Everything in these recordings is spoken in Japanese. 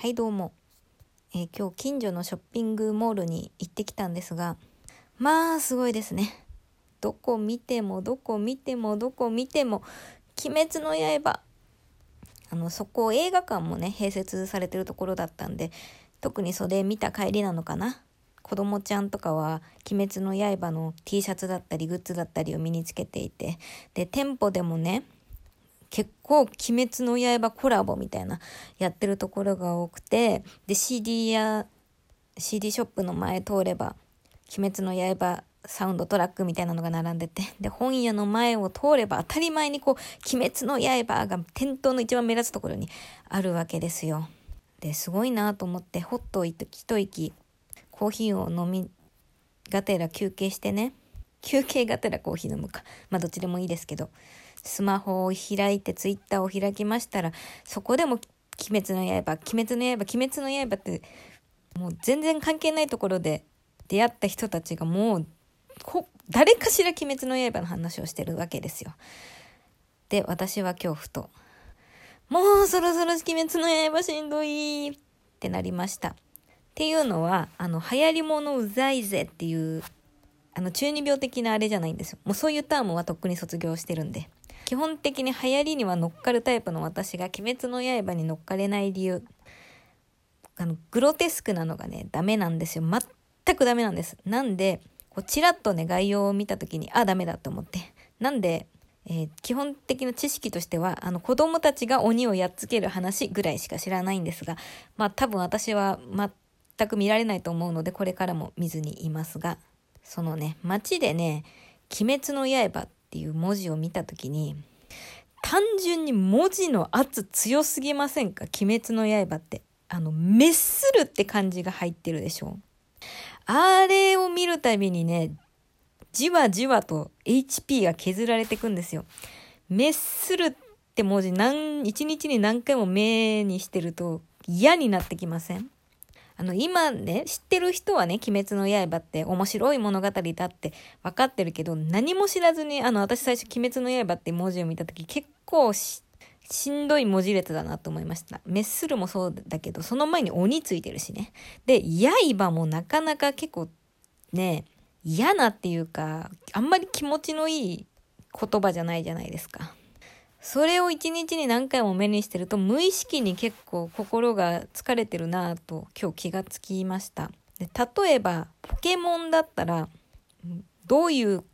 はいどうも、えー今日近所のショッピングモールに行ってきたんですがまあすごいですね。どこ見てもどこ見てもどこ見ても「鬼滅の刃」あのそこ映画館もね併設されてるところだったんで特に袖見た帰りなのかな。子供ちゃんとかは「鬼滅の刃」の T シャツだったりグッズだったりを身につけていてで店舗でもね結構「鬼滅の刃」コラボみたいなやってるところが多くてで CD や CD ショップの前通れば「鬼滅の刃」サウンドトラックみたいなのが並んでて で本屋の前を通れば当たり前にこう「鬼滅の刃」が店頭の一番目立つところにあるわけですよ。ですごいなと思ってほっと一息コーヒーを飲みがてら休憩してね。休憩がてらコーヒー飲むか。まあどっちでもいいですけど。スマホを開いてツイッターを開きましたらそこでも「鬼滅の刃」「鬼滅の刃」「鬼滅の刃」ってもう全然関係ないところで出会った人たちがもうこ誰かしら「鬼滅の刃」の話をしてるわけですよ。で私は恐怖と「もうそろそろ鬼滅の刃しんどい」ってなりました。っていうのはあの流行り物うざいぜっていうあの中二病的なあれじゃないんですよ。もうそういうタームはとっくに卒業してるんで。基本的に流行りには乗っかるタイプの私が鬼滅の刃に乗っかれない理由。あの、グロテスクなのがね、ダメなんですよ。全くダメなんです。なんで、こうチラッとね、概要を見た時に、あ、ダメだと思って。なんで、えー基本的な知識としては、あの、子供たちが鬼をやっつける話ぐらいしか知らないんですが、まあ多分私は全く見られないと思うので、これからも見ずにいますが、そのね、街でね、鬼滅の刃っていう文字を見た時に、単純に文字の圧強すぎませんか？鬼滅の刃って。あの、滅するって感じが入ってるでしょあれを見るたびにね、じわじわと HP が削られていくんですよ。滅するって文字何、一日に何回も目にしてると嫌になってきません？あの、今ね、知ってる人はね、鬼滅の刃って面白い物語だって分かってるけど、何も知らずに、あの、私最初鬼滅の刃って文字を見た時結構し、しんどい文字列だなと思いました。滅するもそうだけど、その前に鬼ついてるしね。で、刃もなかなか結構ね、嫌なっていうか、あんまり気持ちのいい言葉じゃないじゃないですか。それを一日に何回も目にしてると無意識に結構心が疲れてるなぁと今日気がつきました。で例えばポケモンだったらどういう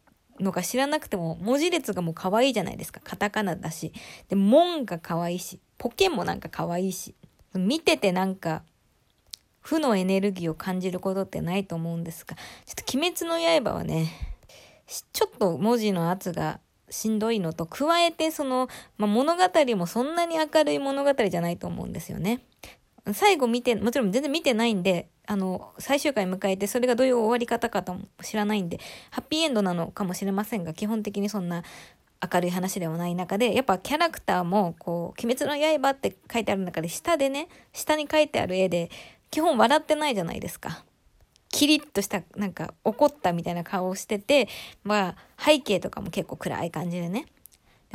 のか知らなくても文字列がもう可愛いじゃないですか。カタカナだし。で、モンが可愛いし、ポケもなんか可愛いし。見ててなんか負のエネルギーを感じることってないと思うんですが、ちょっと鬼滅の刃はね、ちょっと文字の圧がしんどいのと、加えてその、まあ、物語もそんなに明るい物語じゃないと思うんですよね。最後見て、もちろん全然見てないんで、あの、最終回迎えて、それがどういう終わり方かとも知らないんで、ハッピーエンドなのかもしれませんが、基本的にそんな明るい話ではない中で、やっぱキャラクターも、こう、鬼滅の刃って書いてある中で、下でね、下に書いてある絵で、基本笑ってないじゃないですか。キリッとした、なんか怒ったみたいな顔をしてて、まあ、背景とかも結構暗い感じでね。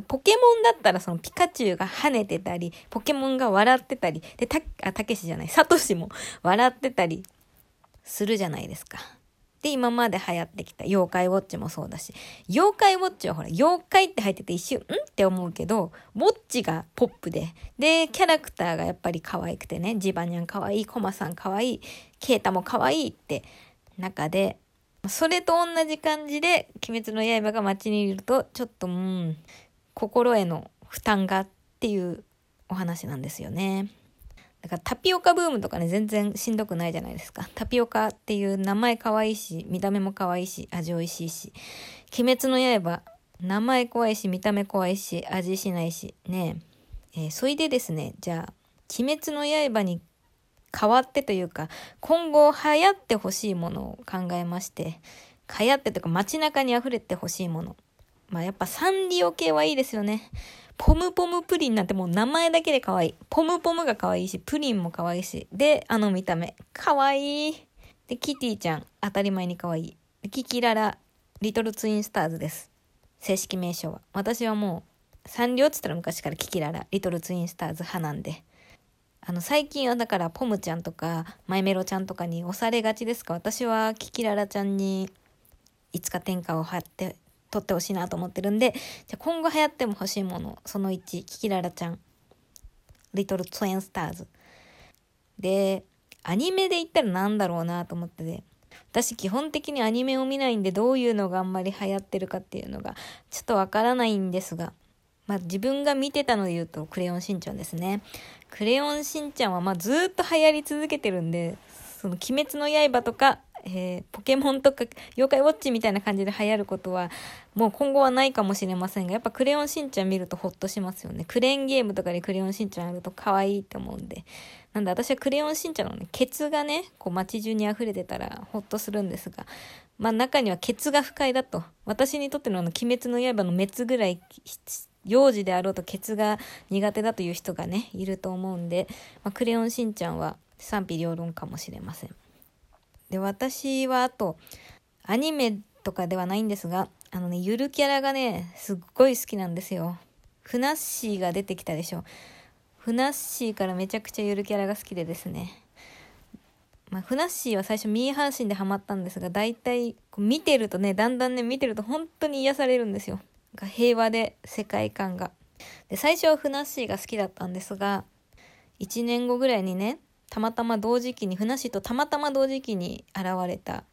ポケモンだったらそのピカチュウが跳ねてたり、ポケモンが笑ってたり、で、た、あ、たけしじゃない、サトシも笑ってたりするじゃないですか。で、今まで流行ってきた妖怪ウォッチもそうだし、妖怪ウォッチはほら、妖怪って入ってて一瞬、ん？って思うけど、ウォッチがポップで、で、キャラクターがやっぱり可愛くてね、ジバニャン可愛い、コマさん可愛い、ケータも可愛いって中で、それと同じ感じで、鬼滅の刃が街にいると、ちょっと、うん、心への負担がっていうお話なんですよね。だからタピオカブームとかね、全然しんどくないじゃないですか。タピオカっていう名前可愛いし、見た目も可愛いし、味美味しいし。鬼滅の刃、名前怖いし、見た目怖いし、味しないし、ねえ。ーそれでですね、じゃあ、鬼滅の刃に変わってというか、今後流行ってほしいものを考えまして、流行ってというか街中に溢れてほしいもの。まあやっぱサンリオ系はいいですよね。ポムポムプリンなんてもう名前だけで可愛い。ポムポムが可愛いし、プリンも可愛いし。で、あの見た目。可愛い。で、キティちゃん、当たり前に可愛い。でキキララ、リトルツインスターズです。正式名称は。私はもう、サンリオって言ったら昔からキキララ、リトルツインスターズ派なんで。あの、最近はだからポムちゃんとか、マイメロちゃんとかに押されがちですか私はキキララちゃんに、いつか天下を張って、取ってほしいなと思ってるんで、じゃ今後流行っても欲しいもの、その1、キキララちゃん。リトルツインスターズ。で、アニメで言ったら何だろうなと思ってて、私基本的にアニメを見ないんでどういうのがあんまり流行ってるかっていうのがちょっとわからないんですが、まあ自分が見てたので言うとクレヨンしんちゃんですね。クレヨンしんちゃんはまあずっと流行り続けてるんで、その鬼滅の刃とか、えー、ポケモンとか妖怪ウォッチみたいな感じで流行ることはもう今後はないかもしれませんが、やっぱクレヨンしんちゃん見るとホッとしますよね。クレーンゲームとかでクレヨンしんちゃんあると可愛いって思うんで。なんで私はクレヨンしんちゃんのね、ケツがね、こう街中に溢れてたらホッとするんですが、まあ中にはケツが不快だと。私にとってのあの鬼滅の刃の滅ぐらい幼児であろうとケツが苦手だという人がね、いると思うんで、まあ、クレヨンしんちゃんは賛否両論かもしれません。で、私はあと、アニメとかではないんですが、あのね、ゆるキャラがね、すっごい好きなんですよ。ふなっしーが出てきたでしょ。ふなっしーからめちゃくちゃゆるキャラが好きでですね。まあ、ふなっしーは最初ミーハンシンでハマったんですが、大体見てるとね、だんだんね、見てると本当に癒されるんですよ。平和で世界観が。で、最初はふなっしーが好きだったんですが、1年後ぐらいにね、たまたま同時期に、ふなっしーとたまたま同時期に現れた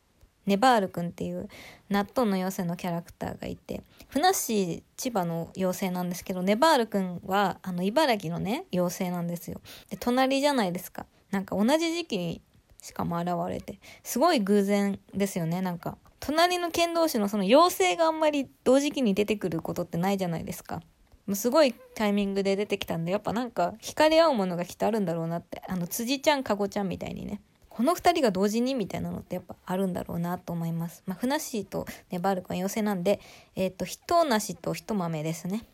ネバールくんっていう納豆の妖精のキャラクターがいて、ふなっしー千葉の妖精なんですけど、ネバールくんはあの茨城のね、妖精なんですよ。で、隣じゃないですか。なんか同じ時期にしかも現れて、すごい偶然ですよね、なんか。隣の県同士のその妖精があんまり同時期に出てくることってないじゃないですか。もうすごいタイミングで出てきたんで、やっぱなんか惹かれ合うものがきっとあるんだろうなって。あの、辻ちゃん、かごちゃんみたいにね。この二人が同時にみたいなのってやっぱあるんだろうなと思います。まあ、ふなっしーとネバールくんは妖精なんで、えっ、ー、と、ひとなしとひと豆ですね。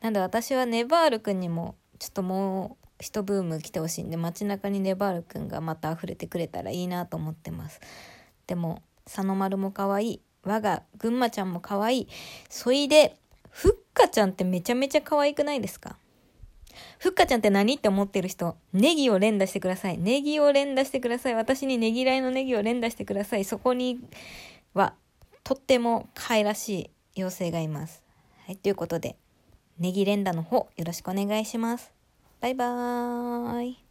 なんで私はネバールくんにも、ちょっともう、一ブーム来てほしいんで、街中にネバールくんがまた溢れてくれたらいいなと思ってます。でも、佐野丸も可愛い。我が群馬ちゃんも可愛い。そいで、ふっかちゃんってめちゃめちゃ可愛くないですか？ふっかちゃんって何って思ってる人、ネギを連打してください。ネギを連打してください。私にねぎらいのネギを連打してください。そこには、とっても可愛らしい妖精がいます。はい、ということで、ネギ連打の方、よろしくお願いします。バイバーイ。